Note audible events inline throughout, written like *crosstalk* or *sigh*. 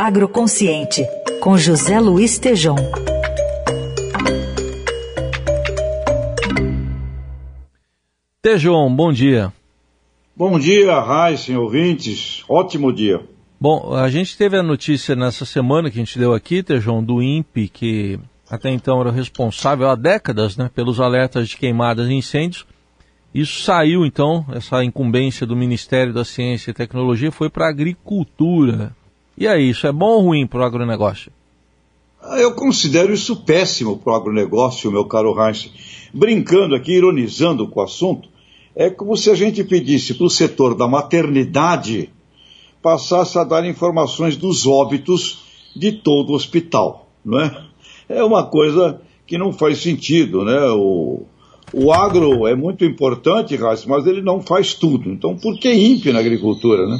Agroconsciente, com José Luiz Tejom. Tejom, bom dia. Bom dia, Raíssen, ouvintes. Ótimo dia. Bom, a gente teve a notícia nessa semana que a gente deu aqui, Tejom, do INPE, que até então era responsável há décadas né, pelos alertas de queimadas e incêndios. Isso saiu, então, essa incumbência do Ministério da Ciência e Tecnologia foi para a agricultura. E aí, isso é bom ou ruim para o agronegócio? Eu considero isso péssimo para o agronegócio, meu caro Heinz. Brincando aqui, ironizando com o assunto, é como se a gente pedisse para o setor da maternidade passasse a dar informações dos óbitos de todo o hospital, não é? É uma coisa que não faz sentido, né? O, o agro é muito importante, mas ele não faz tudo. Então, por que INPE na agricultura, né?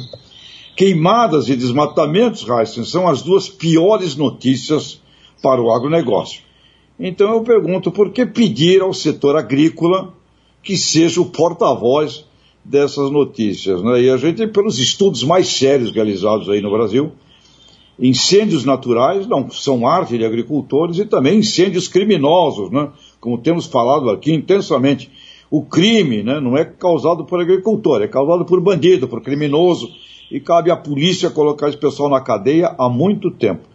Queimadas e desmatamentos, Heisen, são as duas piores notícias para o agronegócio. Então eu pergunto, por que pedir ao setor agrícola que seja o porta-voz dessas notícias? Né? E a gente, pelos estudos mais sérios realizados aí no Brasil, incêndios naturais não são arte de agricultores e também incêndios criminosos, né? como temos falado aqui intensamente. O crime né, não é causado por agricultor, é causado por bandido, por criminoso, e cabe à polícia colocar esse pessoal na cadeia há muito tempo.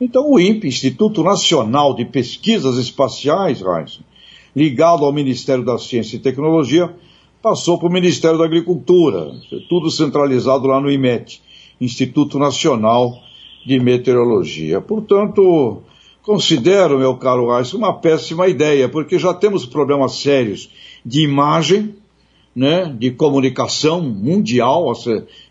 Então o INPE, Instituto Nacional de Pesquisas Espaciais, Heinz, ligado ao Ministério da Ciência e Tecnologia, passou para o Ministério da Agricultura, tudo centralizado lá no IMET, Instituto Nacional de Meteorologia. Portanto, considero, meu caro Reis, uma péssima ideia, porque já temos problemas sérios de imagem, né, de comunicação mundial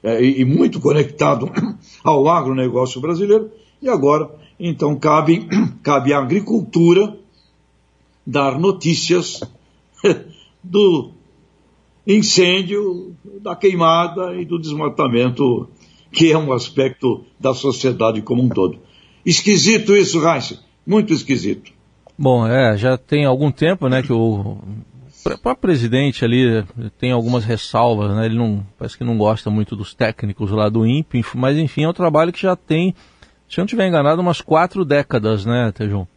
é, e muito conectado *coughs* ao agronegócio brasileiro, e agora, então, cabe, *coughs* cabe à agricultura dar notícias *laughs* do incêndio, da queimada e do desmatamento, que é um aspecto da sociedade como um todo. Esquisito isso, Reis, muito esquisito. Bom, é, já tem algum tempo, né, que o próprio presidente ali tem algumas ressalvas, né, ele não, parece que não gosta muito dos técnicos lá do INPE, mas enfim, é um trabalho que já tem, se eu não estiver enganado, umas quatro décadas, né, Tejão?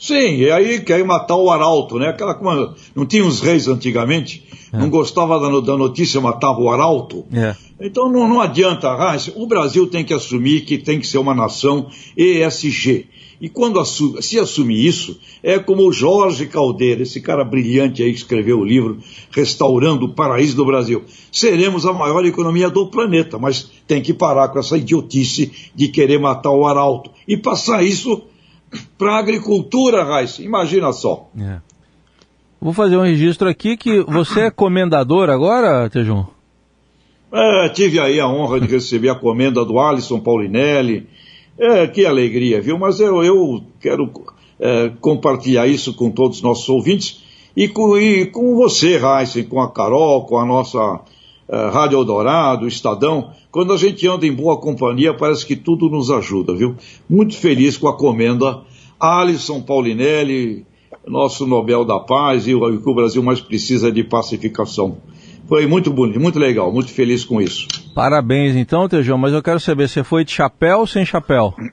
Sim, e aí quer matar o arauto, né? Aquela como não tinha os reis antigamente, é. não gostava da, da, notícia, matava o arauto. É. Então não, não adianta, o Brasil tem que assumir que tem que ser uma nação ESG. E quando assume, se assumir isso, é como o Jorge Caldeira, esse cara brilhante aí que escreveu o livro Restaurando o Paraíso do Brasil. Seremos a maior economia do planeta, mas tem que parar com essa idiotice de querer matar o arauto e passar isso para a agricultura, Raiz. Imagina só. É. Vou fazer um registro aqui que você é comendador agora, Tejum? É, tive aí a honra de receber a comenda do Alisson Paulinelli. É, que alegria, viu? Mas eu, eu quero é, compartilhar isso com todos os nossos ouvintes e com, e com você, Heisen, com a Carol, com a nossa Rádio Eldorado, Estadão. Quando a gente anda em boa companhia, parece que tudo nos ajuda, viu? Muito feliz com a comenda Alisson Paulinelli, nosso Nobel da Paz e o que o Brasil mais precisa é de pacificação. Foi muito bonito, muito legal, muito feliz com isso. Parabéns então, Tejão, mas eu quero saber, você foi de chapéu ou sem chapéu? *coughs*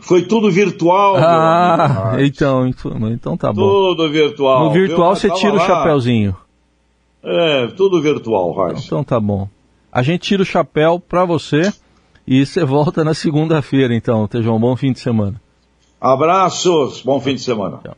Foi tudo virtual. Ah, então, então, tá bom. Tudo virtual. No virtual você tira lá. o chapéuzinho. É, tudo virtual, Raiz. Então, tá bom. A gente tira o chapéu pra você e você volta na segunda-feira, então, Tejão. Bom fim de semana. Abraços, bom fim de semana. Tchau.